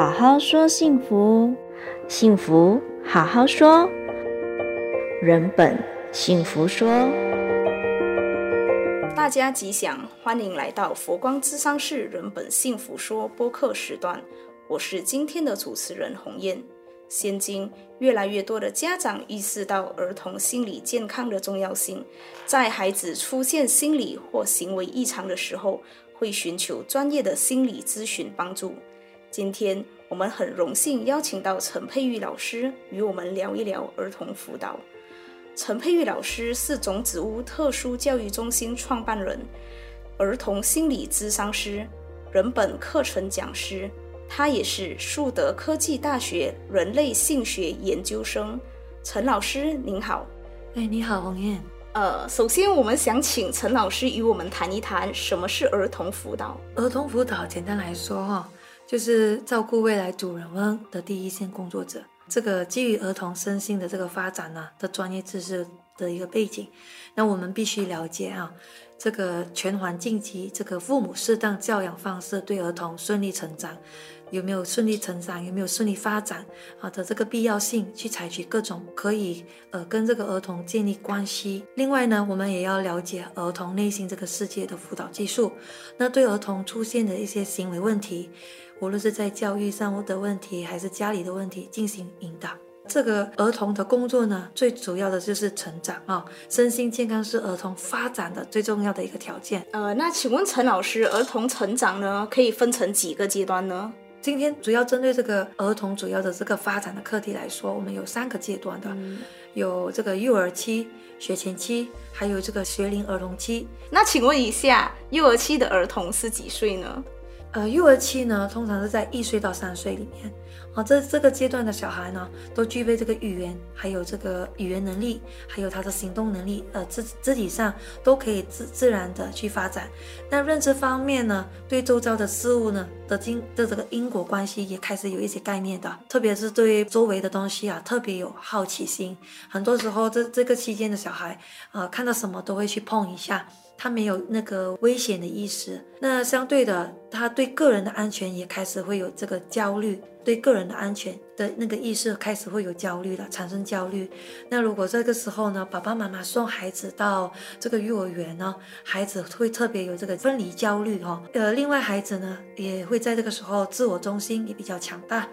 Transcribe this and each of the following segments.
好好说幸福，幸福好好说，人本幸福说。大家吉祥，欢迎来到佛光之商室人本幸福说播客时段，我是今天的主持人红艳。现今越来越多的家长意识到儿童心理健康的重要性，在孩子出现心理或行为异常的时候，会寻求专业的心理咨询帮助。今天我们很荣幸邀请到陈佩玉老师与我们聊一聊儿童辅导。陈佩玉老师是种子屋特殊教育中心创办人，儿童心理咨商师，人本课程讲师。他也是树德科技大学人类性学研究生，陈老师您好。哎，你好，王燕。呃，首先我们想请陈老师与我们谈一谈什么是儿童辅导。儿童辅导简单来说哈，就是照顾未来主人翁的第一线工作者。这个基于儿童身心的这个发展呢的专业知识的一个背景，那我们必须了解啊，这个全环境及这个父母适当教养方式对儿童顺利成长。有没有顺利成长，有没有顺利发展啊的这个必要性，去采取各种可以呃跟这个儿童建立关系。另外呢，我们也要了解儿童内心这个世界的辅导技术。那对儿童出现的一些行为问题，无论是在教育上的问题，还是家里的问题，进行引导。这个儿童的工作呢，最主要的就是成长啊，身心健康是儿童发展的最重要的一个条件。呃，那请问陈老师，儿童成长呢，可以分成几个阶段呢？今天主要针对这个儿童主要的这个发展的课题来说，我们有三个阶段的，嗯、有这个幼儿期、学前期，还有这个学龄儿童期。那请问一下，幼儿期的儿童是几岁呢？呃，幼儿期呢，通常是在一岁到三岁里面。啊，这这个阶段的小孩呢，都具备这个语言，还有这个语言能力，还有他的行动能力，呃，肢肢体上都可以自自然的去发展。那认知方面呢，对周遭的事物呢的经的这个因果关系也开始有一些概念的，特别是对周围的东西啊，特别有好奇心。很多时候这这个期间的小孩，呃，看到什么都会去碰一下。他没有那个危险的意识，那相对的，他对个人的安全也开始会有这个焦虑，对个人的安全的那个意识开始会有焦虑了，产生焦虑。那如果这个时候呢，爸爸妈妈送孩子到这个幼儿园呢，孩子会特别有这个分离焦虑哈。呃，另外孩子呢也会在这个时候自我中心也比较强大，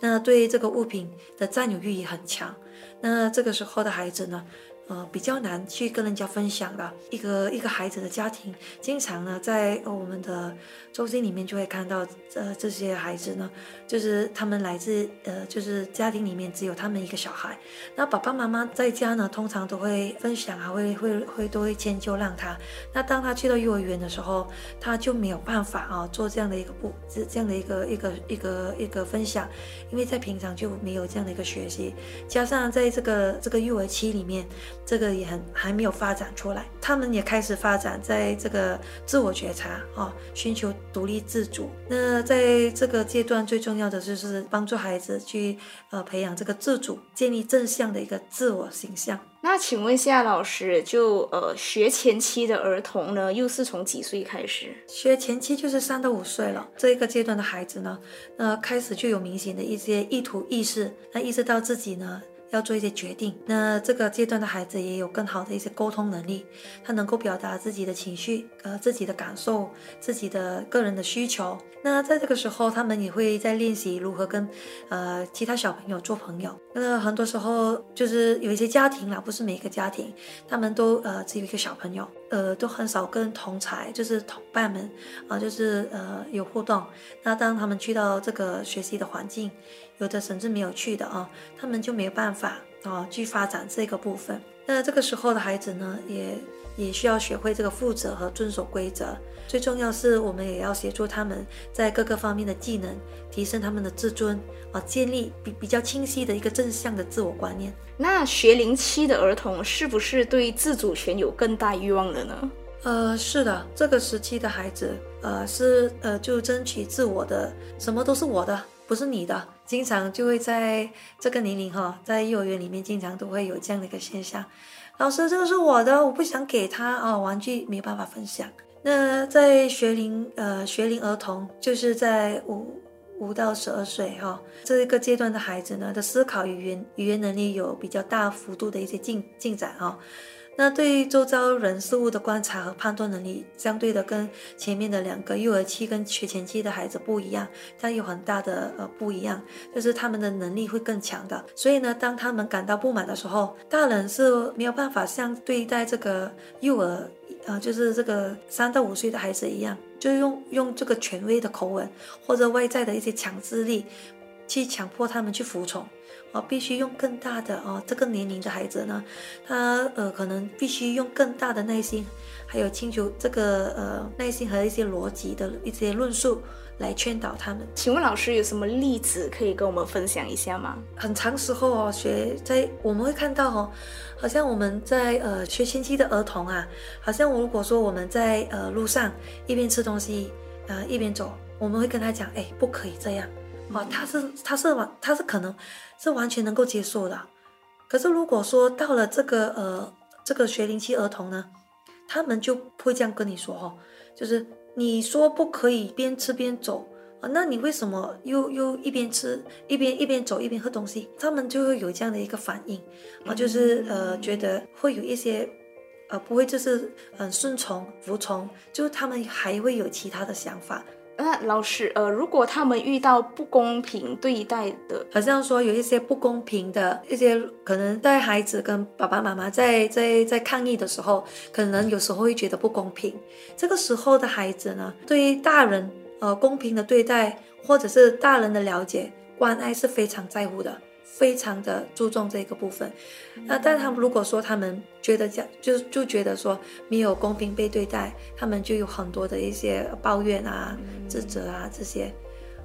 那对这个物品的占有欲也很强。那这个时候的孩子呢，呃，比较难去跟人家分享的一个一个孩子的家庭，经常呢在我们的中心里面就会看到，呃，这些孩子呢，就是他们来自呃，就是家庭里面只有他们一个小孩，那爸爸妈妈在家呢，通常都会分享啊，会会会都会迁就让他。那当他去到幼儿园的时候，他就没有办法啊做这样的一个不这这样的一个一个一个一个分享，因为在平常就没有这样的一个学习，加上在这个这个幼儿期里面。这个也很还没有发展出来，他们也开始发展在这个自我觉察啊，寻求独立自主。那在这个阶段，最重要的就是帮助孩子去呃培养这个自主，建立正向的一个自我形象。那请问一下老师，就呃学前期的儿童呢，又是从几岁开始？学前期就是三到五岁了，这一个阶段的孩子呢，呃开始就有明显的一些意图意识，那意识到自己呢。要做一些决定，那这个阶段的孩子也有更好的一些沟通能力，他能够表达自己的情绪，呃，自己的感受，自己的个人的需求。那在这个时候，他们也会在练习如何跟，呃，其他小朋友做朋友。那很多时候就是有一些家庭啦，不是每一个家庭，他们都呃只有一个小朋友，呃，都很少跟同才，就是同伴们啊，就是呃有互动。那当他们去到这个学习的环境，有的甚至没有去的啊，他们就没有办法啊去发展这个部分。那这个时候的孩子呢，也也需要学会这个负责和遵守规则。最重要是我们也要协助他们在各个方面的技能，提升他们的自尊啊，建立比比较清晰的一个正向的自我观念。那学龄期的儿童是不是对自主权有更大欲望了呢？呃，是的，这个时期的孩子，呃，是呃就争取自我的，什么都是我的。不是你的，经常就会在这个年龄哈，在幼儿园里面经常都会有这样的一个现象。老师，这个是我的，我不想给他啊，玩具没办法分享。那在学龄呃学龄儿童，就是在五五到十二岁哈，这一个阶段的孩子呢，的思考语言语言能力有比较大幅度的一些进进展哈。那对于周遭人事物的观察和判断能力，相对的跟前面的两个幼儿期跟学前期的孩子不一样，它有很大的呃不一样，就是他们的能力会更强的。所以呢，当他们感到不满的时候，大人是没有办法像对待这个幼儿，呃，就是这个三到五岁的孩子一样，就用用这个权威的口吻或者外在的一些强制力，去强迫他们去服从。哦，必须用更大的哦，这个年龄的孩子呢，他呃可能必须用更大的耐心，还有清楚这个呃耐心和一些逻辑的一些论述来劝导他们。请问老师有什么例子可以跟我们分享一下吗？很长时候哦，学在我们会看到哦，好像我们在呃学前期的儿童啊，好像如果说我们在呃路上一边吃东西呃一边走，我们会跟他讲，哎，不可以这样。哦，他是他是完他是可能是完全能够接受的，可是如果说到了这个呃这个学龄期儿童呢，他们就不会这样跟你说哈，就是你说不可以边吃边走啊，那你为什么又又一边吃一边一边走一边喝东西？他们就会有这样的一个反应啊，就是呃觉得会有一些呃不会就是很顺从服从，就是他们还会有其他的想法。那老师，呃，如果他们遇到不公平对待的，好像说有一些不公平的一些，可能带孩子跟爸爸妈妈在在在抗议的时候，可能有时候会觉得不公平。这个时候的孩子呢，对于大人呃公平的对待，或者是大人的了解关爱是非常在乎的。非常的注重这个部分，那但他们如果说他们觉得这样，就就觉得说没有公平被对待，他们就有很多的一些抱怨啊、自责啊这些。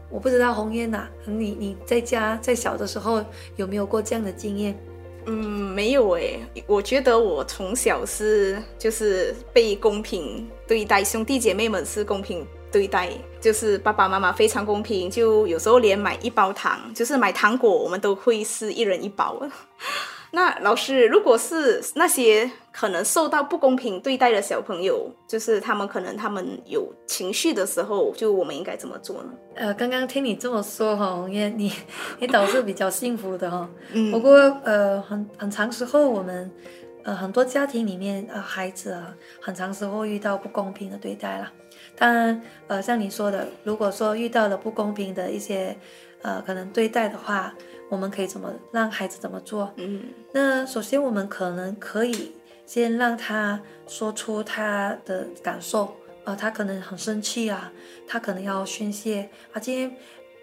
我不知道红烟呐、啊，你你在家在小的时候有没有过这样的经验？嗯，没有诶，我觉得我从小是就是被公平对待，兄弟姐妹们是公平。对待就是爸爸妈妈非常公平，就有时候连买一包糖，就是买糖果，我们都会是一人一包。那老师，如果是那些可能受到不公平对待的小朋友，就是他们可能他们有情绪的时候，就我们应该怎么做呢？呃，刚刚听你这么说哈，红叶，你你倒是比较幸福的哈。嗯。不过呃，很很长时候我们呃很多家庭里面呃孩子啊，很长时候遇到不公平的对待了。当然，呃，像你说的，如果说遇到了不公平的一些，呃，可能对待的话，我们可以怎么让孩子怎么做？嗯，那首先我们可能可以先让他说出他的感受，呃，他可能很生气啊，他可能要宣泄啊，今天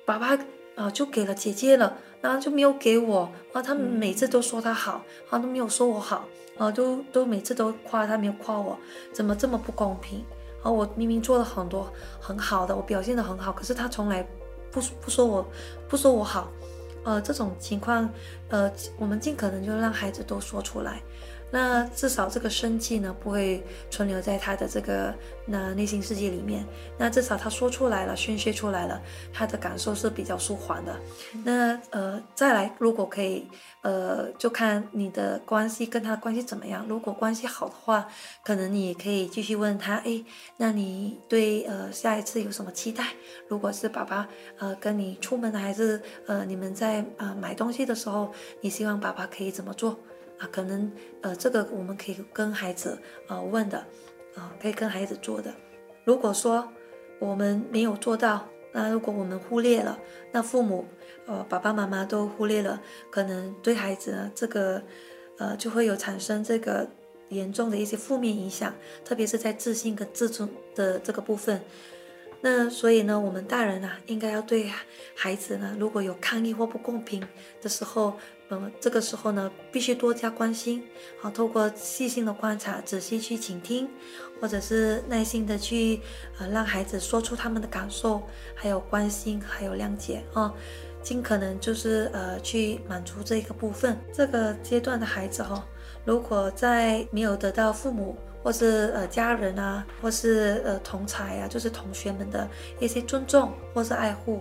爸爸啊，呃，就给了姐姐了，然后就没有给我啊，他们每次都说他好，啊，都没有说我好，啊，都都每次都夸他，没有夸我，怎么这么不公平？而我明明做了很多很好的，我表现的很好，可是他从来不不说我，不说我好，呃，这种情况，呃，我们尽可能就让孩子都说出来。那至少这个生气呢，不会存留在他的这个那内心世界里面。那至少他说出来了，宣泄出来了，他的感受是比较舒缓的。那呃，再来，如果可以，呃，就看你的关系跟他的关系怎么样。如果关系好的话，可能你也可以继续问他，哎，那你对呃下一次有什么期待？如果是爸爸呃跟你出门还是呃你们在呃买东西的时候，你希望爸爸可以怎么做？啊，可能呃，这个我们可以跟孩子呃问的，啊、呃，可以跟孩子做的。如果说我们没有做到，那如果我们忽略了，那父母呃爸爸妈妈都忽略了，可能对孩子呢这个呃就会有产生这个严重的一些负面影响，特别是在自信跟自尊的这个部分。那所以呢，我们大人啊，应该要对孩子呢，如果有抗议或不公平的时候，嗯，这个时候呢，必须多加关心，好，透过细心的观察，仔细去倾听，或者是耐心的去，呃，让孩子说出他们的感受，还有关心，还有谅解啊，尽可能就是呃去满足这个部分。这个阶段的孩子哈，如果在没有得到父母或是呃家人啊，或是呃同才啊，就是同学们的一些尊重或是爱护。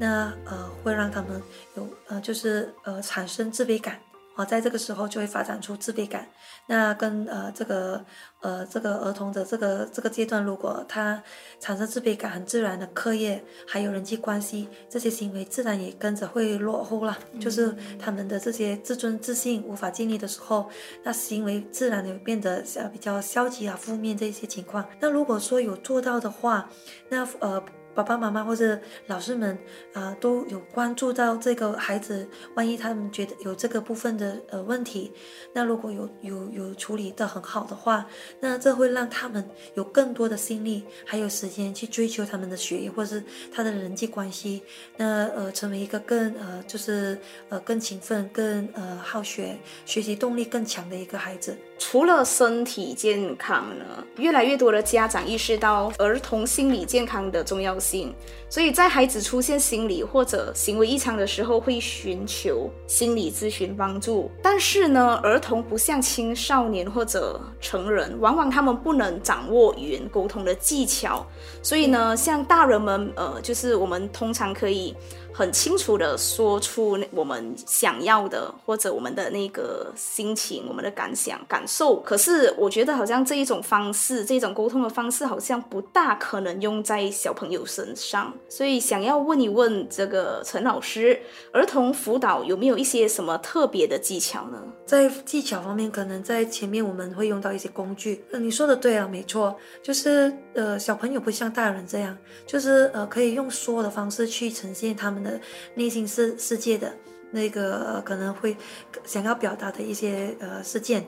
那呃会让他们有呃就是呃产生自卑感啊，好，在这个时候就会发展出自卑感。那跟呃这个呃这个儿童的这个这个阶段，如果他产生自卑感，很自然的课业还有人际关系这些行为，自然也跟着会落后了。嗯、就是他们的这些自尊自信无法建立的时候，那行为自然的变得呃比较消极啊、负面这些情况。那如果说有做到的话，那呃。爸爸妈妈或者老师们啊、都有关注到这个孩子。万一他们觉得有这个部分的呃问题，那如果有有有处理得很好的话，那这会让他们有更多的心力，还有时间去追求他们的学业或者是他的人际关系。那呃，成为一个更呃就是呃更勤奋、更呃好学、学习动力更强的一个孩子。除了身体健康呢，越来越多的家长意识到儿童心理健康的重要心，所以在孩子出现心理或者行为异常的时候，会寻求心理咨询帮助。但是呢，儿童不像青少年或者成人，往往他们不能掌握语言沟通的技巧，所以呢，像大人们，呃，就是我们通常可以。很清楚的说出我们想要的，或者我们的那个心情、我们的感想、感受。可是我觉得好像这一种方式，这种沟通的方式，好像不大可能用在小朋友身上。所以想要问一问这个陈老师，儿童辅导有没有一些什么特别的技巧呢？在技巧方面，可能在前面我们会用到一些工具。嗯，你说的对啊，没错，就是呃，小朋友不像大人这样，就是呃，可以用说的方式去呈现他们的。内心世世界的那个可能会想要表达的一些呃事件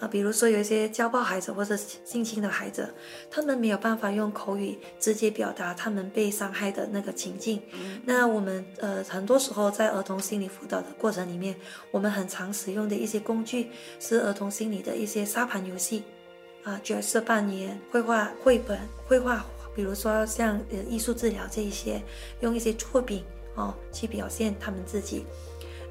啊，比如说有一些家暴孩子或者性侵的孩子，他们没有办法用口语直接表达他们被伤害的那个情境。那我们呃很多时候在儿童心理辅导的过程里面，我们很常使用的一些工具是儿童心理的一些沙盘游戏啊，角色扮演、绘画绘本、绘画，比如说像呃艺术治疗这一些，用一些作品。哦，去表现他们自己，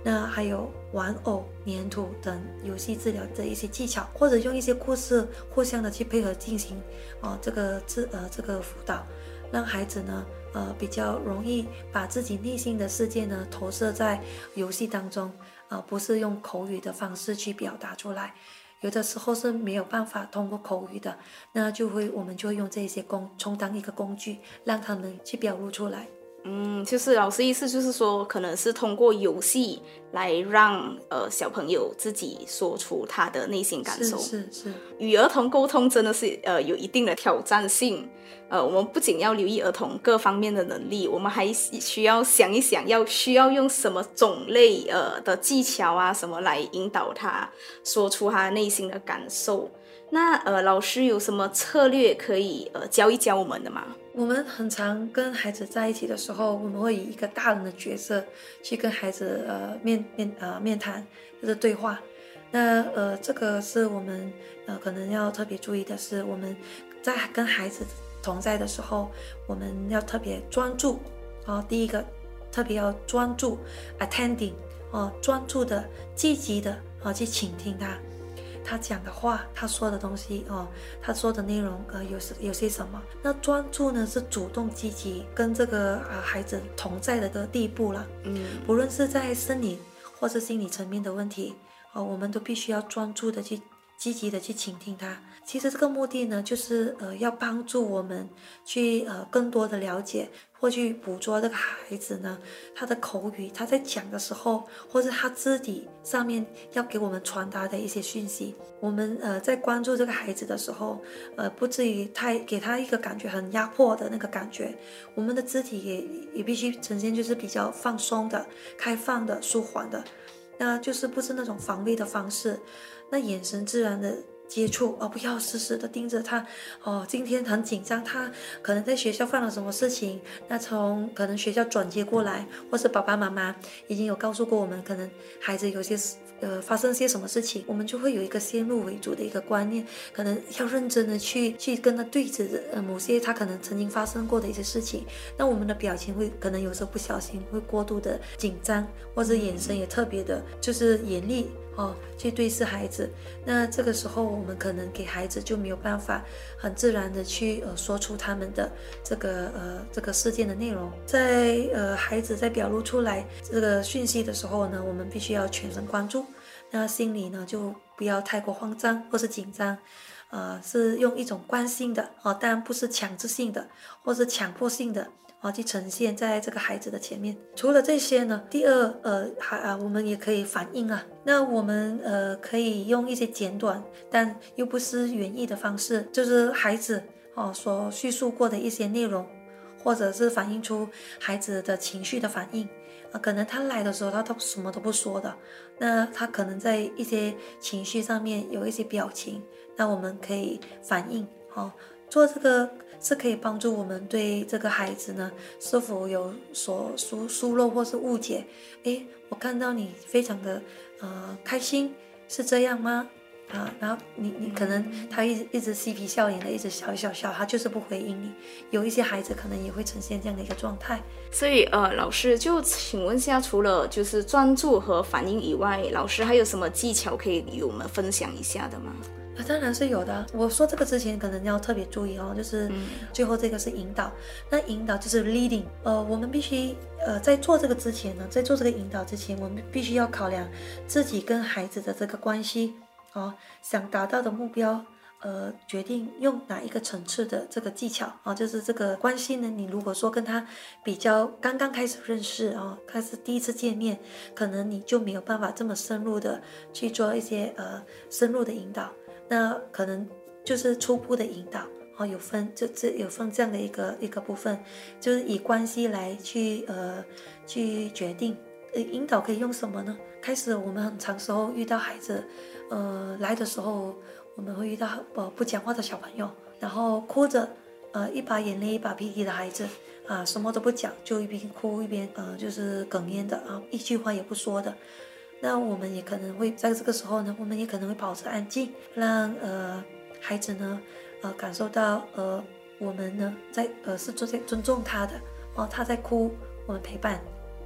那还有玩偶、粘土等游戏治疗的一些技巧，或者用一些故事互相的去配合进行，哦，这个治呃这个辅导，让孩子呢呃比较容易把自己内心的世界呢投射在游戏当中，啊、不是用口语的方式去表达出来，有的时候是没有办法通过口语的，那就会我们就会用这些工充当一个工具，让他们去表露出来。嗯，就是老师意思就是说，可能是通过游戏来让呃小朋友自己说出他的内心感受。是是是，与儿童沟通真的是呃有一定的挑战性。呃，我们不仅要留意儿童各方面的能力，我们还需要想一想，要需要用什么种类呃的技巧啊什么来引导他说出他内心的感受。那呃，老师有什么策略可以呃教一教我们的吗？我们很常跟孩子在一起的时候，我们会以一个大人的角色去跟孩子呃面面呃面谈，就是对话。那呃，这个是我们呃可能要特别注意的是，我们在跟孩子同在的时候，我们要特别专注哦。第一个，特别要专注，attending 哦，专注的、积极的啊、去倾听他。他讲的话，他说的东西哦，他说的内容呃，有些有些什么？那专注呢是主动积极跟这个呃孩子同在的个地步了。嗯，无论是在生理或是心理层面的问题哦，我们都必须要专注的去积极的去倾听他。其实这个目的呢，就是呃要帮助我们去呃更多的了解。或去捕捉这个孩子呢，他的口语，他在讲的时候，或者他肢体上面要给我们传达的一些讯息。我们呃在关注这个孩子的时候，呃不至于太给他一个感觉很压迫的那个感觉。我们的肢体也也必须呈现就是比较放松的、开放的、舒缓的，那就是不是那种防卫的方式。那眼神自然的。接触而、不要死死的盯着他。哦，今天很紧张，他可能在学校犯了什么事情？那从可能学校转接过来，或是爸爸妈妈已经有告诉过我们，可能孩子有些呃发生些什么事情，我们就会有一个先入为主的一个观念，可能要认真的去去跟他对峙呃某些他可能曾经发生过的一些事情。那我们的表情会可能有时候不小心会过度的紧张，或者眼神也特别的，就是严厉。哦，去对视孩子，那这个时候我们可能给孩子就没有办法很自然的去呃说出他们的这个呃这个事件的内容，在呃孩子在表露出来这个讯息的时候呢，我们必须要全神贯注。那心里呢就不要太过慌张或是紧张，呃，是用一种关心的啊，当然不是强制性的或是强迫性的啊，去呈现在这个孩子的前面。除了这些呢，第二呃还啊，我们也可以反映啊，那我们呃可以用一些简短但又不失原意的方式，就是孩子哦所叙述过的一些内容。或者是反映出孩子的情绪的反应，啊，可能他来的时候他都什么都不说的，那他可能在一些情绪上面有一些表情，那我们可以反映，哦，做这个是可以帮助我们对这个孩子呢是否有所疏疏漏或是误解，诶，我看到你非常的呃开心，是这样吗？啊，然后你你可能他一一直嬉皮笑脸的，一直笑笑笑，他就是不回应你。有一些孩子可能也会呈现这样的一个状态。所以呃，老师就请问一下，除了就是专注和反应以外，老师还有什么技巧可以与我们分享一下的吗？啊，当然是有的。我说这个之前可能要特别注意哦，就是最后这个是引导。嗯、那引导就是 leading。呃，我们必须呃在做这个之前呢，在做这个引导之前，我们必须要考量自己跟孩子的这个关系。哦，想达到的目标，呃，决定用哪一个层次的这个技巧啊、哦，就是这个关系呢。你如果说跟他比较刚刚开始认识啊、哦，开始第一次见面，可能你就没有办法这么深入的去做一些呃深入的引导。那可能就是初步的引导啊、有分这这有分这样的一个一个部分，就是以关系来去呃去决定。呃，引导可以用什么呢？开始我们很长时候遇到孩子。呃，来的时候我们会遇到呃不讲话的小朋友，然后哭着，呃一把眼泪一把鼻涕的孩子，啊什么都不讲，就一边哭一边呃就是哽咽的啊，一句话也不说的。那我们也可能会在这个时候呢，我们也可能会保持安静，让呃孩子呢呃感受到呃我们呢在呃是尊尊重他的哦，他在哭，我们陪伴，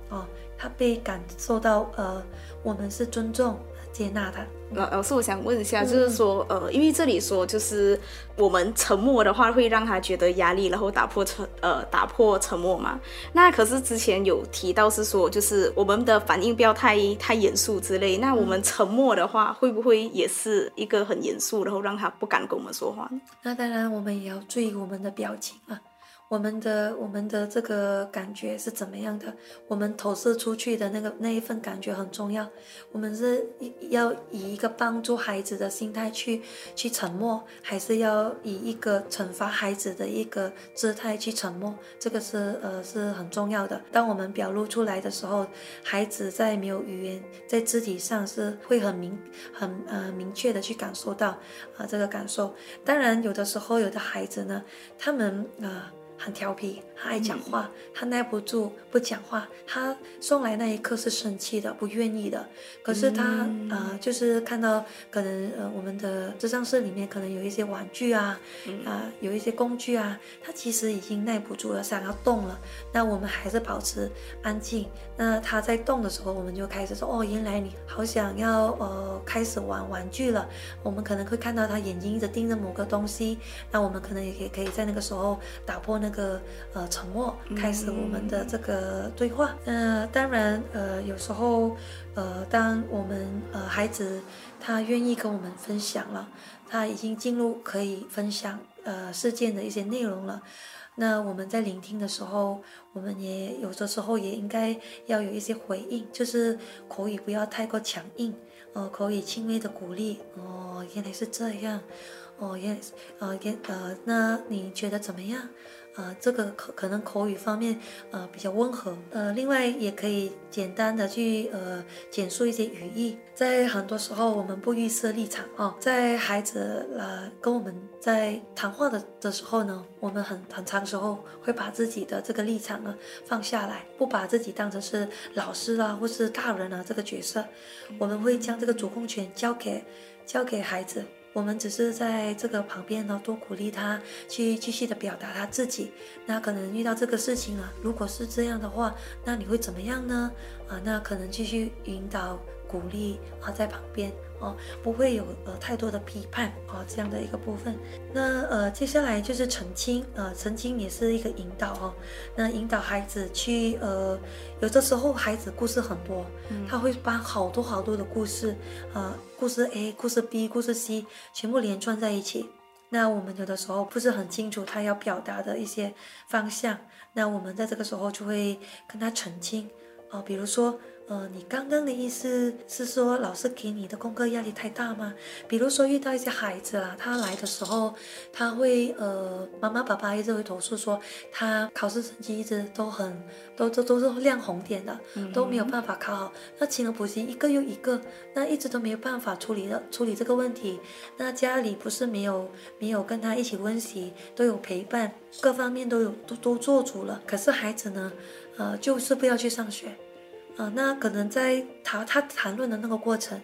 哦他被感受到呃我们是尊重。接纳他。老老师，我想问一下，就是说，呃，因为这里说，就是我们沉默的话会让他觉得压力，然后打破沉，呃，打破沉默嘛。那可是之前有提到是说，就是我们的反应不要太太严肃之类。那我们沉默的话，会不会也是一个很严肃，然后让他不敢跟我们说话？那当然，我们也要注意我们的表情啊。我们的我们的这个感觉是怎么样的？我们投射出去的那个那一份感觉很重要。我们是要以一个帮助孩子的心态去去沉默，还是要以一个惩罚孩子的一个姿态去沉默？这个是呃是很重要的。当我们表露出来的时候，孩子在没有语言，在肢体上是会很明很呃明确的去感受到啊、这个感受。当然，有的时候有的孩子呢，他们啊。很调皮，他爱讲话，他耐不住不讲话。他送来那一刻是生气的，不愿意的。可是他啊、嗯呃，就是看到可能呃，我们的智障室里面可能有一些玩具啊，啊、有一些工具啊，他其实已经耐不住了，想要动了。那我们还是保持安静。那他在动的时候，我们就开始说：“哦，原来你好想要呃，开始玩玩具了。”我们可能会看到他眼睛一直盯着某个东西。那我们可能也可以可以在那个时候打破那个呃沉默，开始我们的这个对话。那、呃、当然呃，有时候呃，当我们呃孩子他愿意跟我们分享了，他已经进入可以分享呃事件的一些内容了。那我们在聆听的时候，我们也有的时候也应该要有一些回应，就是口语不要太过强硬，呃，口语轻微的鼓励。哦，原来是这样，哦，原呃，原，呃，那你觉得怎么样？呃，这个可可能口语方面呃比较温和，呃，另外也可以简单的去呃简述一些语义。在很多时候我们不预设立场哦，在孩子呃跟我们在谈话的的时候呢，我们很很长时候会把自己的这个立场呢放下来，不把自己当成是老师啊或是大人啊这个角色，我们会将这个主控权交给交给孩子。我们只是在这个旁边呢，多鼓励他去继续的表达他自己。那可能遇到这个事情啊，如果是这样的话，那你会怎么样呢？啊，那可能继续引导、鼓励啊，在旁边哦，不会有呃太多的批判啊、哦、这样的一个部分。那呃接下来就是澄清，呃澄清也是一个引导哦，那引导孩子去呃有的时候孩子故事很多，嗯、他会把好多好多的故事，呃故事 A、故事 B、故事 C 全部连串在一起。那我们有的时候不是很清楚他要表达的一些方向，那我们在这个时候就会跟他澄清，啊、呃，比如说。呃，你刚刚的意思是说老师给你的功课压力太大吗？比如说遇到一些孩子啦，他来的时候，他会呃，妈妈爸爸一直会投诉说，他考试成绩一直都很都都都是亮红点的，都没有办法考好。那请了补习一个又一个，那一直都没有办法处理的处理这个问题。那家里不是没有没有跟他一起温习，都有陪伴，各方面都有都都做足了。可是孩子呢，呃，就是不要去上学。啊、那可能在他他谈论的那个过程，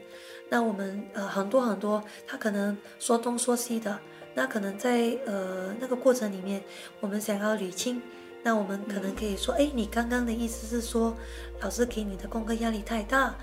那我们呃很多很多，他可能说东说西的，那可能在呃那个过程里面，我们想要捋清，那我们可能可以说，哎，你刚刚的意思是说，老师给你的功课压力太大。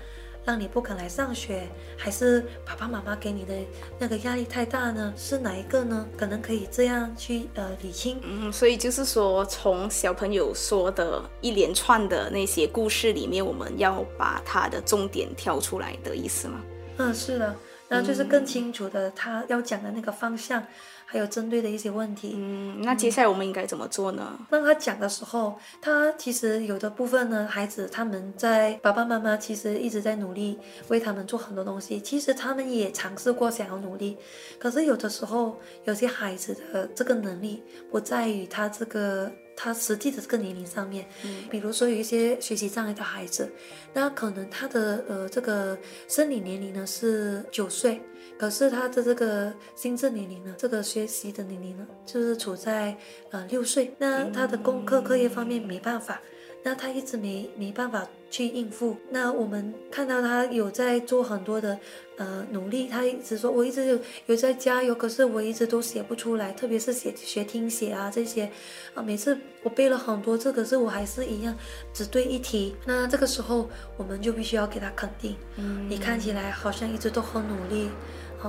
让你不肯来上学，还是爸爸妈妈给你的那个压力太大呢？是哪一个呢？可能可以这样去呃理清。嗯，所以就是说，从小朋友说的一连串的那些故事里面，我们要把他的重点挑出来的意思吗？嗯，是的，那就是更清楚的他要讲的那个方向。还有针对的一些问题，嗯，那接下来我们应该怎么做呢？当他讲的时候，他其实有的部分呢，孩子他们在爸爸妈妈其实一直在努力为他们做很多东西，其实他们也尝试过想要努力，可是有的时候有些孩子的这个能力不在于他这个。他实际的这个年龄上面，嗯，比如说有一些学习障碍的孩子，那可能他的呃这个生理年龄呢是九岁，可是他的这个心智年龄呢，这个学习的年龄呢，就是处在呃六岁，那他的功课课业方面没办法。那他一直没没办法去应付。那我们看到他有在做很多的呃努力，他一直说，我一直有有在加油，可是我一直都写不出来，特别是写学听写啊这些啊，每次我背了很多次，可是我还是一样只对一题。那这个时候我们就必须要给他肯定，嗯，你看起来好像一直都很努力。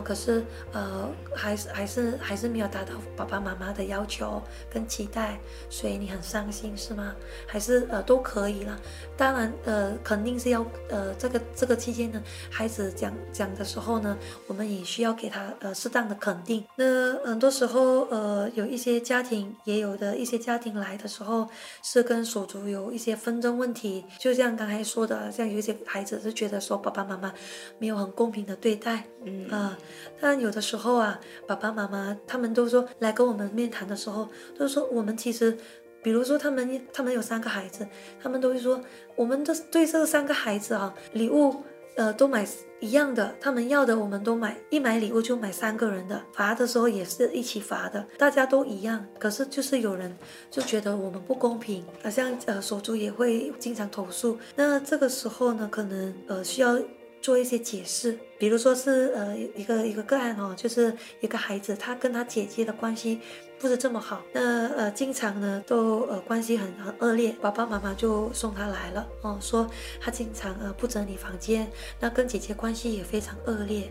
可是呃，还是还是还是没有达到爸爸妈妈的要求跟期待，所以你很伤心是吗？还是呃都可以了。当然呃，肯定是要呃这个这个期间呢，孩子讲讲的时候呢，我们也需要给他呃适当的肯定。那很多时候呃，有一些家庭也有的一些家庭来的时候，是跟手足有一些纷争问题，就像刚才说的，像有些孩子是觉得说爸爸妈妈没有很公平的对待，嗯啊。但有的时候啊，爸爸妈妈他们都说来跟我们面谈的时候，都说我们其实，比如说他们他们有三个孩子，他们都会说，我们都对这三个孩子啊，礼物呃都买一样的，他们要的我们都买，一买礼物就买三个人的，罚的时候也是一起罚的，大家都一样，可是就是有人就觉得我们不公平，好像呃手足也会经常投诉，那这个时候呢，可能呃需要。做一些解释，比如说是呃一个一个个案哦，就是一个孩子，他跟他姐姐的关系不是这么好，那呃经常呢都呃关系很很恶劣，爸爸妈妈就送他来了哦，说他经常呃不整理房间，那跟姐姐关系也非常恶劣，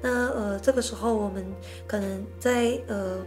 那呃这个时候我们可能在呃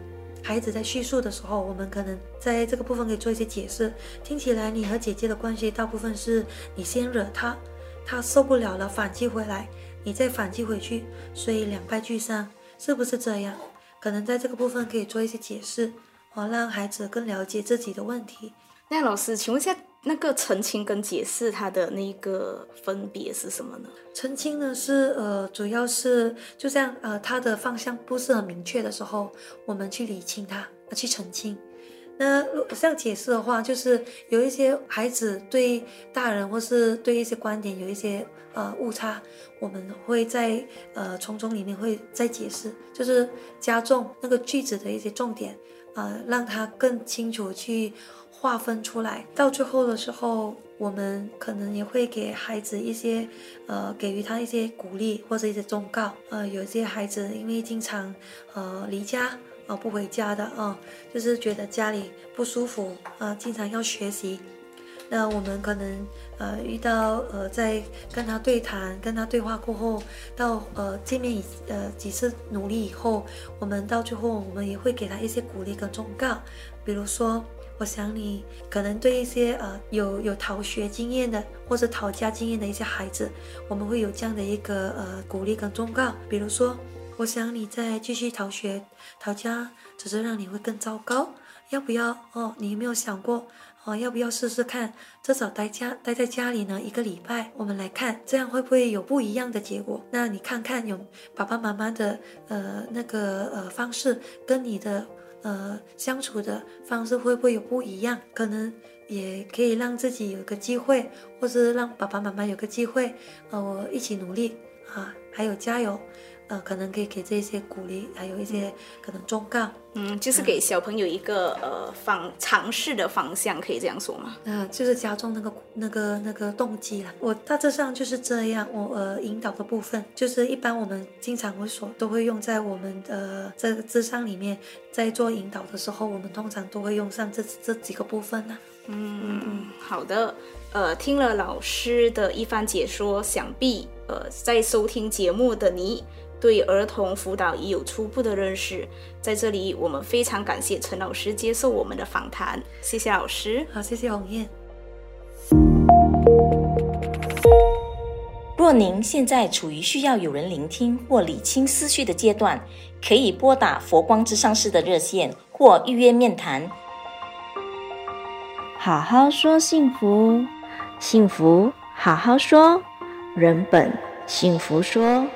孩子在叙述的时候，我们可能在这个部分可以做一些解释，听起来你和姐姐的关系大部分是你先惹他。他受不了了，反击回来，你再反击回去，所以两败俱伤，是不是这样？可能在这个部分可以做一些解释，哦，让孩子更了解自己的问题。那老师，请问一下，那个澄清跟解释，它的那个分别是什么呢？澄清呢是呃，主要是就像呃，它的方向不是很明确的时候，我们去理清他，去澄清。那这样解释的话，就是有一些孩子对大人或是对一些观点有一些呃误差，我们会在呃从中里面会再解释，就是加重那个句子的一些重点，呃，让他更清楚去划分出来。到最后的时候，我们可能也会给孩子一些呃给予他一些鼓励或者一些忠告。呃，有些孩子因为经常呃离家。不回家的啊，就是觉得家里不舒服啊，经常要学习。那我们可能呃遇到呃在跟他对谈、跟他对话过后，到呃见面呃几次努力以后，我们到最后我们也会给他一些鼓励跟忠告，比如说。我想你可能对一些呃有有逃学经验的或者逃家经验的一些孩子，我们会有这样的一个呃鼓励跟忠告。比如说，我想你再继续逃学逃家，只是让你会更糟糕。要不要哦？你有没有想过哦？要不要试试看？至少待家待在家里呢一个礼拜，我们来看这样会不会有不一样的结果？那你看看有爸爸妈妈的呃那个呃方式跟你的。呃，相处的方式会不会有不一样？可能也可以让自己有个机会，或是让爸爸妈妈有个机会，呃，我一起努力啊，还有加油。呃，可能可以给这些鼓励，还有一些可能忠告，嗯，就是给小朋友一个、嗯、呃方尝试的方向，可以这样说吗？嗯、呃，就是加重那个那个那个动机了。我大致上就是这样，我呃引导的部分，就是一般我们经常会说，都会用在我们的这个智商里面，在做引导的时候，我们通常都会用上这这几个部分呢。嗯嗯，好的。呃，听了老师的一番解说，想必呃在收听节目的你。对儿童辅导已有初步的认识，在这里我们非常感谢陈老师接受我们的访谈，谢谢老师。好，谢谢红艳。若您现在处于需要有人聆听或理清思绪的阶段，可以拨打佛光之上市的热线或预约面谈。好好说幸福，幸福好好说，人本幸福说。